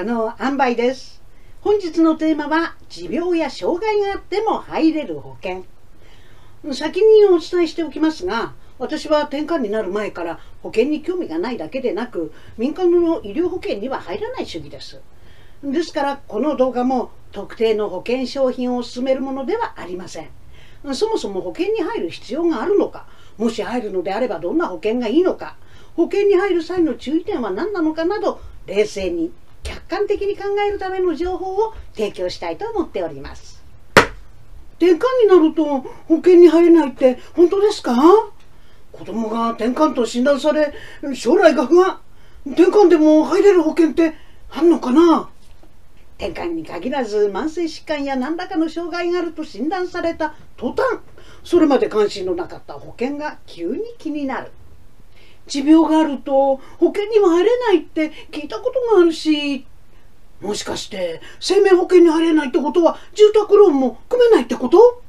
可能塩梅です。本日のテーマは持病や障害があっても入れる保険。先にお伝えしておきますが私は転換になる前から保険に興味がないだけでなく民間の医療保険には入らない主義です。ですからこの動画も特定の保険商品を勧めるものではありません。そもそも保険に入る必要があるのかもし入るのであればどんな保険がいいのか保険に入る際の注意点は何なのかなど冷静に客観的に考えるための情報を提供したいと思っております。転換になると保険に入れないって本当ですか？子供が転換と診断され将来が不安。転換でも入れる保険ってあんのかな？転換に限らず慢性疾患や何らかの障害があると診断された途端それまで関心のなかった保険が急に気になる。持病があると保険にも入れないって聞いたことがあるしもしかして生命保険に入れないってことは住宅ローンも組めないってこと？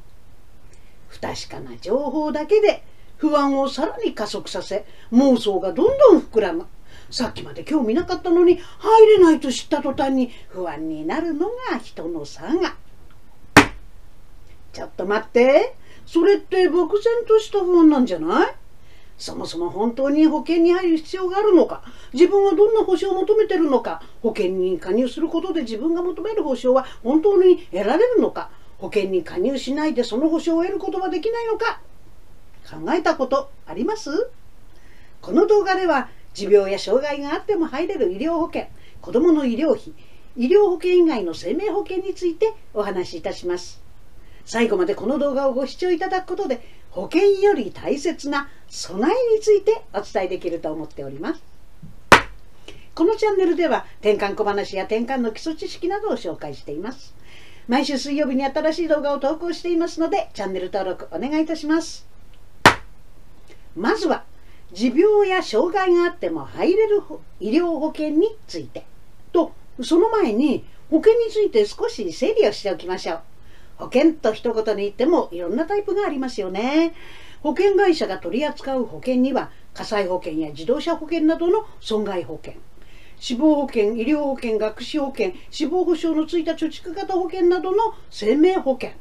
不確かな情報だけで不安をさらに加速させ妄想がどんどん膨らむ。さっきまで興味なかったのに入れないと知った途端に不安になるのが人の差が。ちょっと待って。それって漠然とした不安なんじゃない？そもそも本当に保険に入る必要があるのか？自分はどんな保証を求めてるのか？保険に加入することで自分が求める保証は本当に得られるのか？保険に加入しないでその保証を得ることはできないのか？考えたことあります？この動画では持病や障害があっても入れる医療保険子どもの医療費医療保険以外の生命保険についてお話しいたします。最後までこの動画をご視聴いただくことで保険より大切な備えについてお伝えできると思っております。このチャンネルでは転換小話や転換の基礎知識などを紹介しています。毎週水曜日に新しい動画を投稿していますのでチャンネル登録お願いいたします。まずは持病や障害があっても入れる医療保険についてとその前に保険について少し整理をしておきましょう。保険と一言に言ってもいろんなタイプがありますよね。保険会社が取り扱う保険には火災保険や自動車保険などの損害保険死亡保険医療保険学資保険死亡保障のついた貯蓄型保険などの生命保険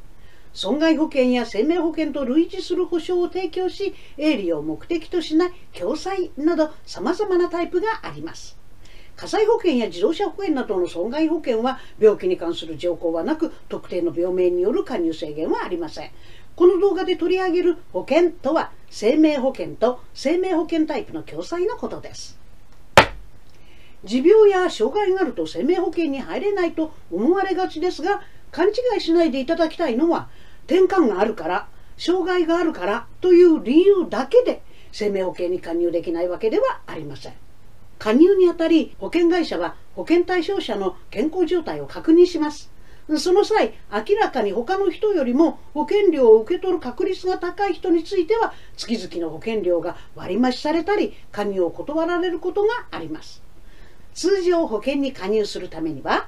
損害保険や生命保険と類似する保障を提供し営利を目的としない共済などさまざまなタイプがあります。火災保険や自動車保険などの損害保険は病気に関する条項はなく特定の病名による加入制限はありません。この動画で取り上げる保険とは生命保険と生命保険タイプの共済のことです。持病や障害があると生命保険に入れないと思われがちですが勘違いしないでいただきたいのは転換があるから障害があるからという理由だけで生命保険に加入できないわけではありません。加入にあたり保険会社は保険対象者の健康状態を確認します。その際明らかに他の人よりも保険料を受け取る確率が高い人については月々の保険料が割増されたり加入を断られることがあります。通常保険に加入するためには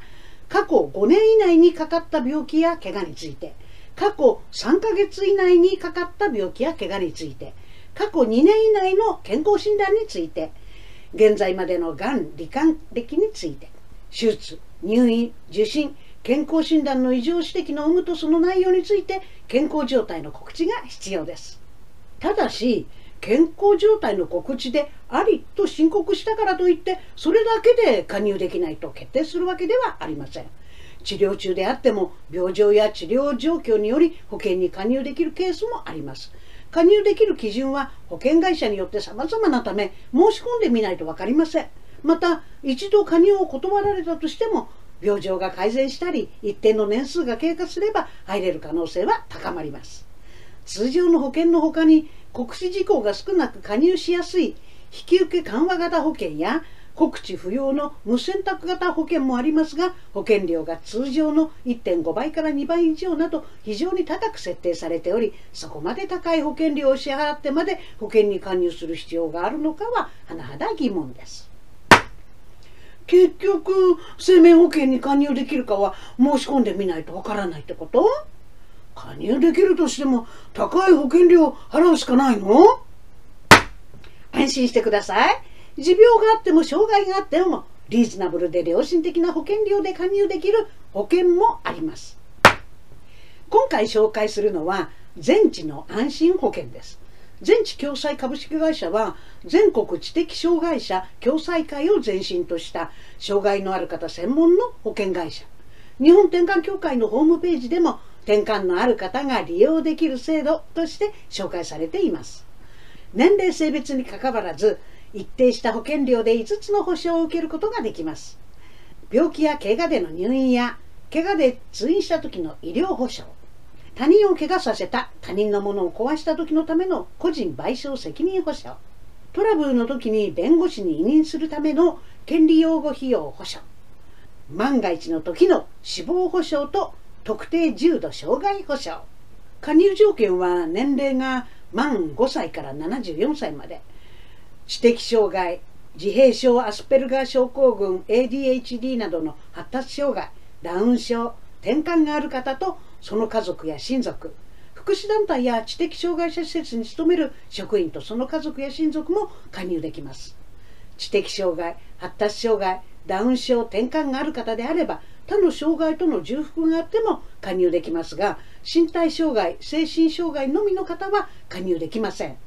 過去5年以内にかかった病気や怪我について過去3ヶ月以内にかかった病気や怪我について過去2年以内の健康診断について現在までのがん罹患歴について手術入院受診健康診断の異常指摘の有無とその内容について健康状態の告知が必要です。ただし健康状態の告知でありと申告したからといってそれだけで加入できないと決定するわけではありません。治療中であっても病状や治療状況により保険に加入できるケースもあります。加入できる基準は保険会社によって様々なため申し込んでみないと分かりません。また一度加入を断られたとしても病状が改善したり一定の年数が経過すれば入れる可能性は高まります。通常の保険のほかに告知事項が少なく加入しやすい引き受け緩和型保険や告知不要の無選択型保険もありますが保険料が通常の1.5倍から2倍以上など非常に高く設定されておりそこまで高い保険料を支払ってまで保険に加入する必要があるのかは甚だ疑問です。結局生命保険に加入できるかは申し込んでみないとわからないってこと？加入できるとしても高い保険料を払うしかないの？安心してください。持病があっても障害があってもリーズナブルで良心的な保険料で加入できる保険もあります。今回紹介するのは全知の安心保険です。全知共済株式会社は全国知的障害者共済会を前身とした障害のある方専門の保険会社。日本転換協会のホームページでも転換のある方が利用できる制度として紹介されています。年齢性別にかかわらず一定した保険料で5つの保証を受けることができます。病気や怪我での入院や怪我で通院した時の医療保障。他人を怪我させた他人のものを壊した時のための個人賠償責任保障。トラブルの時に弁護士に委任するための権利擁護費用保障。万が一の時の死亡保障と特定重度障害保障。加入条件は年齢が満5歳から74歳まで。知的障害自閉症アスペルガー症候群 ADHD などの発達障害ダウン症転換がある方とその家族や親族福祉団体や知的障害者施設に勤める職員とその家族や親族も加入できます。知的障害発達障害ダウン症転換がある方であれば他の障害との重複があっても加入できますが身体障害精神障害のみの方は加入できません。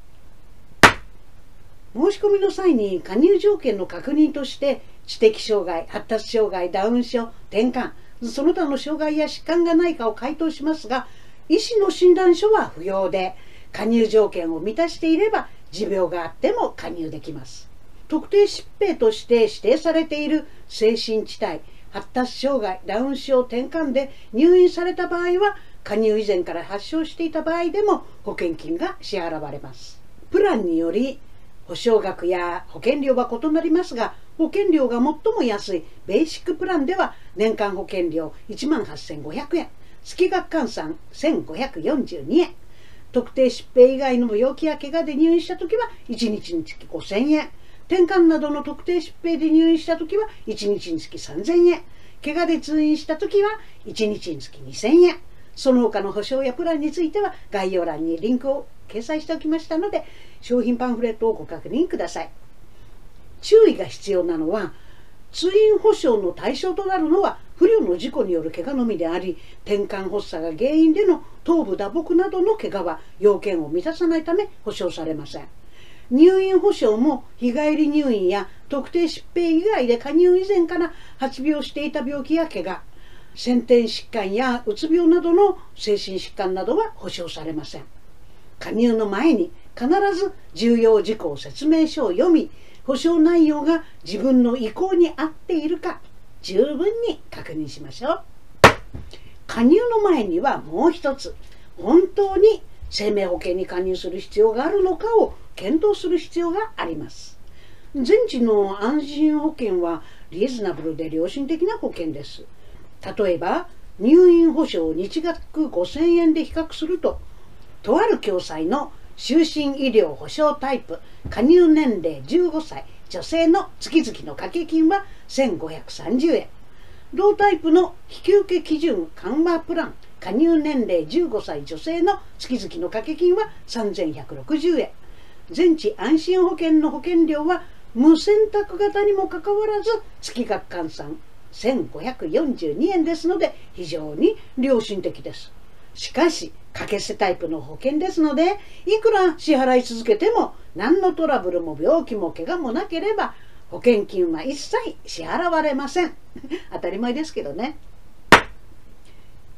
申し込みの際に加入条件の確認として知的障害発達障害ダウン症転換その他の障害や疾患がないかを回答しますが医師の診断書は不要で加入条件を満たしていれば持病があっても加入できます。特定疾病として指定されている精神地帯発達障害ダウン症転換で入院された場合は加入以前から発症していた場合でも保険金が支払われます。プランにより保証額や保険料は異なりますが保険料が最も安いベーシックプランでは年間保険料1万8500円月額換算1542円。特定疾病以外の病気や怪我で入院した時は1日につき5000円。転換などの特定疾病で入院した時は1日につき3000円。怪我で通院した時は1日につき2000円。その他の保証やプランについては概要欄にリンクを掲載しておきましたので商品パンフレットをご確認ください。注意が必要なのは通院保障の対象となるのは不慮の事故による怪我のみであり転換発作が原因での頭部打撲などの怪我は要件を満たさないため保証されません。入院保障も日帰り入院や特定疾病以外で加入以前から発病していた病気や怪我先天疾患やうつ病などの精神疾患などは保証されません。加入の前に必ず重要事項説明書を読み保証内容が自分の意向に合っているか十分に確認しましょう。加入の前にはもう一つ本当に生命保険に加入する必要があるのかを検討する必要があります。全治の安心保険はリーズナブルで良心的な保険です。例えば入院保障日額5000円で比較するととある共済の就寝医療保障タイプ加入年齢15歳女性の月々の掛け金は1530円同タイプの引き受け基準緩和プラン加入年齢15歳女性の月々の掛け金は3160円全治安心保険の保険料は無選択型にもかかわらず月額換算1542円ですので非常に良心的です。しかし、掛け捨てタイプの保険ですので、いくら支払い続けても何のトラブルも病気も怪我もなければ保険金は一切支払われません。当たり前ですけどね。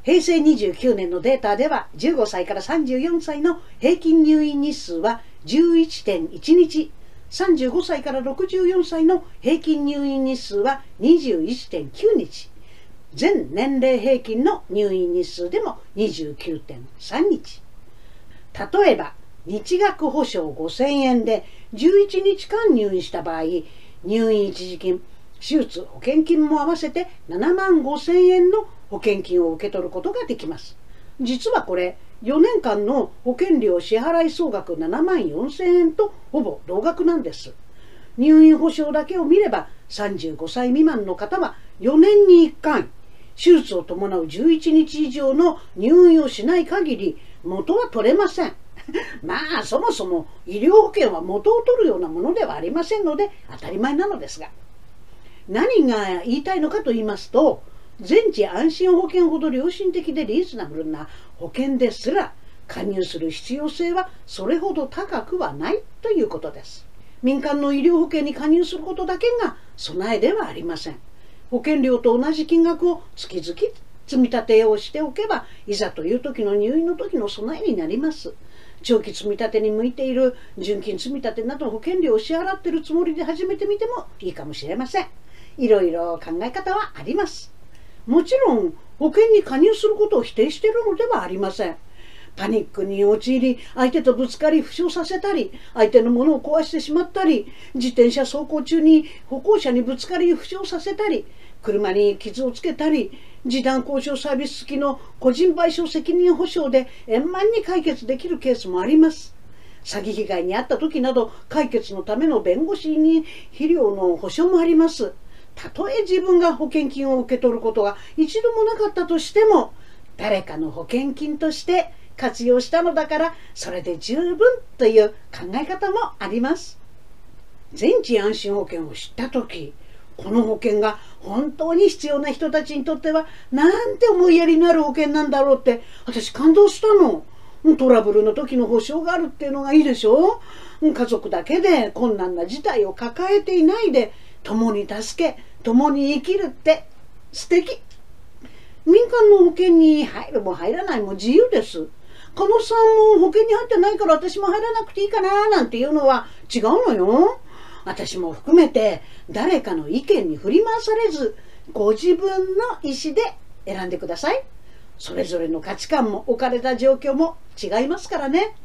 平成29年のデータでは15歳から34歳の平均入院日数は11.1日35歳から64歳の平均入院日数は21.9日全年齢平均の入院日数でも29.3日。例えば日額保証5000円で11日間入院した場合入院一時金手術保険金も合わせて7万5000円の保険金を受け取ることができます。実はこれ4年間の保険料支払い総額7万4000円とほぼ同額なんです。入院保障だけを見れば35歳未満の方は4年に1回手術を伴う11日以上の入院をしない限り元は取れません。まあそもそも医療保険は元を取るようなものではありませんので当たり前なのですが。何が言いたいのかと言いますと全治安心保険ほど良心的でリーズナブルな保険ですら加入する必要性はそれほど高くはないということです。民間の医療保険に加入することだけが備えではありません。保険料と同じ金額を月々積み立てをしておけばいざという時の入院の時の備えになります。長期積み立てに向いている純金積み立てなど保険料を支払っているつもりで始めてみてもいいかもしれません。いろいろ考え方はあります。もちろん保険に加入することを否定しているのではありません。パニックに陥り相手とぶつかり負傷させたり相手のものを壊してしまったり自転車走行中に歩行者にぶつかり負傷させたり車に傷をつけたり示談交渉サービス付きの個人賠償責任保障で円満に解決できるケースもあります。詐欺被害に遭った時など解決のための弁護士に肥料の保証もあります。たとえ自分が保険金を受け取ることが一度もなかったとしても誰かの保険金として活用したのだからそれで十分という考え方もあります。全治安心保険を知った時この保険が本当に必要な人たちにとってはなんて思いやりのある保険なんだろうって私感動したの。トラブルの時の保証があるっていうのがいいでしょ。家族だけで困難な事態を抱えていないで共に助け共に生きるって素敵。民間の保険に入るも入らないも自由です。加納さんも保険に入ってないから私も入らなくていいかななんていうのは違うのよ。私も含めて誰かの意見に振り回されずご自分の意思で選んでください。それぞれの価値観も置かれた状況も違いますからね。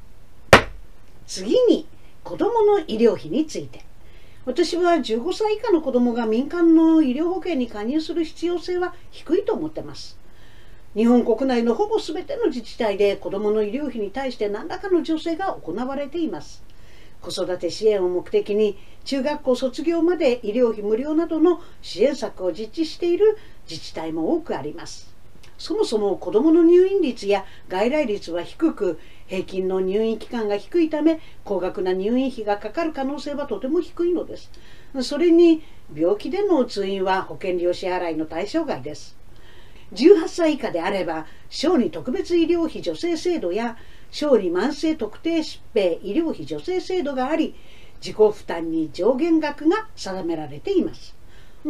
次に子どもの医療費について。私は15歳以下の子どもが民間の医療保険に加入する必要性は低いと思ってます。日本国内のほぼ全ての自治体で子どもの医療費に対して何らかの助成が行われています。子育て支援を目的に中学校卒業まで医療費無料などの支援策を実施している自治体も多くあります。そもそも子どもの入院率や外来率は低く平均の入院期間が低いため高額な入院費がかかる可能性はとても低いのです。それに病気での通院は保険料支払いの対象外です。18歳以下であれば小児特別医療費助成制度や小児慢性特定疾病医療費助成制度があり自己負担に上限額が定められています。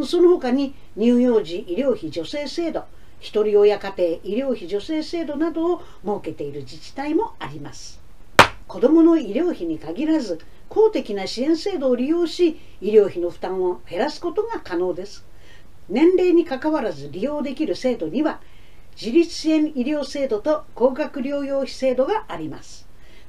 その他に乳幼児医療費助成制度ひとり親家庭医療費助成制度などを設けている自治体もあります。子どもの医療費に限らず公的な支援制度を利用し医療費の負担を減らすことが可能です。年齢にかかわらず利用できる制度には自立支援医療制度と高額療養費制度があります。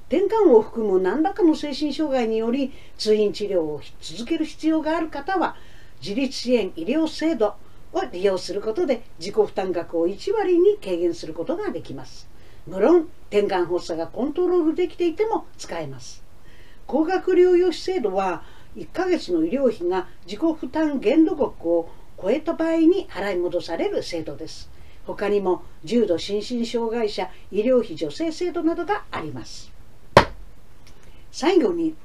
転換を含む何らかの精神障害により通院治療を続ける必要がある方は自立支援医療制度を利用することで自己負担額を1割に軽減することができます。無論転換発作がコントロールできていても使えます。高額療養費制度は1ヶ月の医療費が自己負担限度額をえた場合に払い戻される制度です。他にも重度心身障害者医療費助成制度などがあります。最後に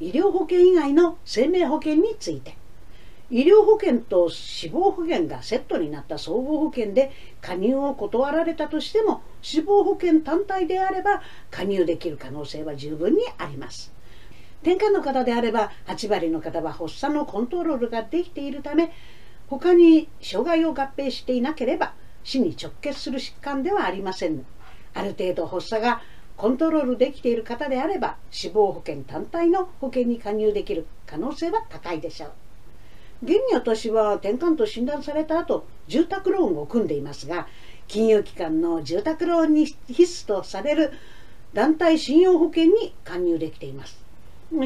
医療保険以外の生命保険について。医療保険と死亡保険がセットになった総合保険で加入を断られたとしても死亡保険単体であれば加入できる可能性は十分にあります。転換の方であれば8割の方は発作のコントロールができているため他に障害を合併していなければ死に直結する疾患ではありませんある程度発作がコントロールできている方であれば死亡保険単体の保険に加入できる可能性は高いでしょう。現に私は転換と診断された後住宅ローンを組んでいますが金融機関の住宅ローンに必須とされる団体信用保険に加入できています。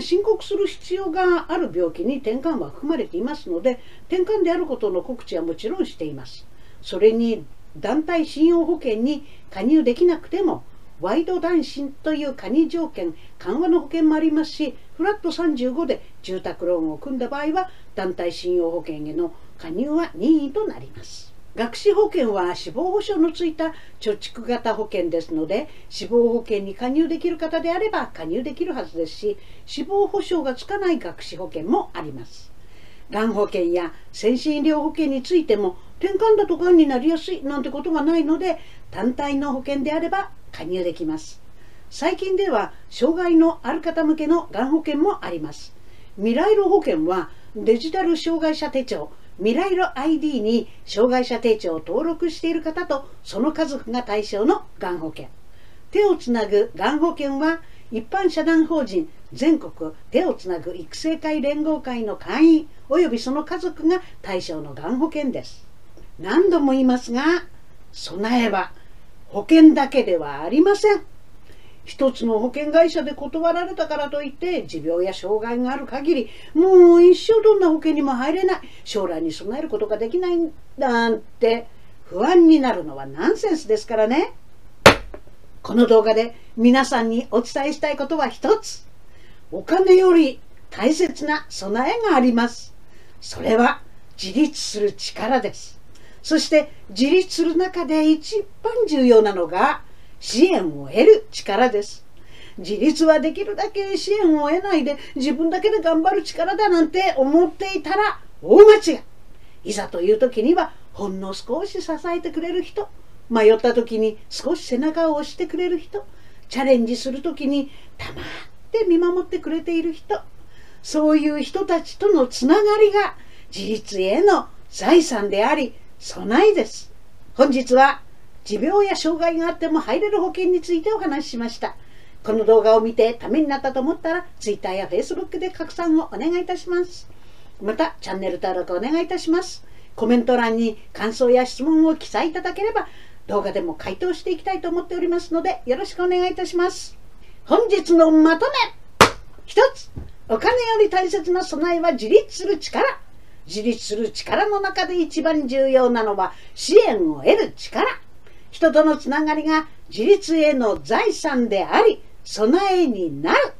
申告する必要がある病気に転換は含まれていますので転換であることの告知はもちろんしています。それに団体信用保険に加入できなくてもワイド男身という加入条件緩和の保険もありますしフラット35で住宅ローンを組んだ場合は団体信用保険への加入は任意となります。学資保険は死亡保障のついた貯蓄型保険ですので死亡保険に加入できる方であれば加入できるはずですし死亡保障がつかない学資保険もあります。がん保険や先進医療保険についても転換だとがんになりやすいなんてことがないので単体の保険であれば加入できます。最近では障害のある方向けのがん保険もあります。未来路保険はデジタル障害者手帳未来路 ID に障害者手帳を登録している方とその家族が対象のがん保険。手をつなぐがん保険は一般社団法人全国手をつなぐ育成会連合会の会員及びその家族が対象のがん保険です。何度も言いますが備えは保険だけではありません。一つの保険会社で断られたからといって持病や障害がある限りもう一生どんな保険にも入れない。将来に備えることができないなんて不安になるのはナンセンスですからね。この動画で皆さんにお伝えしたいことは一つ。お金より大切な備えがあります。それは自立する力です。そして自立する中で一番重要なのが支援を得る力です。自立はできるだけ支援を得ないで自分だけで頑張る力だなんて思っていたら大間違い。いざという時にはほんの少し支えてくれる人、迷った時に少し背中を押してくれる人、チャレンジする時に黙って見守ってくれている人、そういう人たちとのつながりが自立への財産であり備えです。本日は持病や障害があっても入れる保険についてお話ししました。この動画を見てためになったと思ったら Twitter や Facebook で拡散をお願いいたします。またチャンネル登録お願いいたします。コメント欄に感想や質問を記載いただければ動画でも回答していきたいと思っておりますのでよろしくお願いいたします。本日のまとめ一つお金より大切な備えは自立する力自立する力の中で一番重要なのは支援を得る力人とのつながりが自立への財産であり備えになる。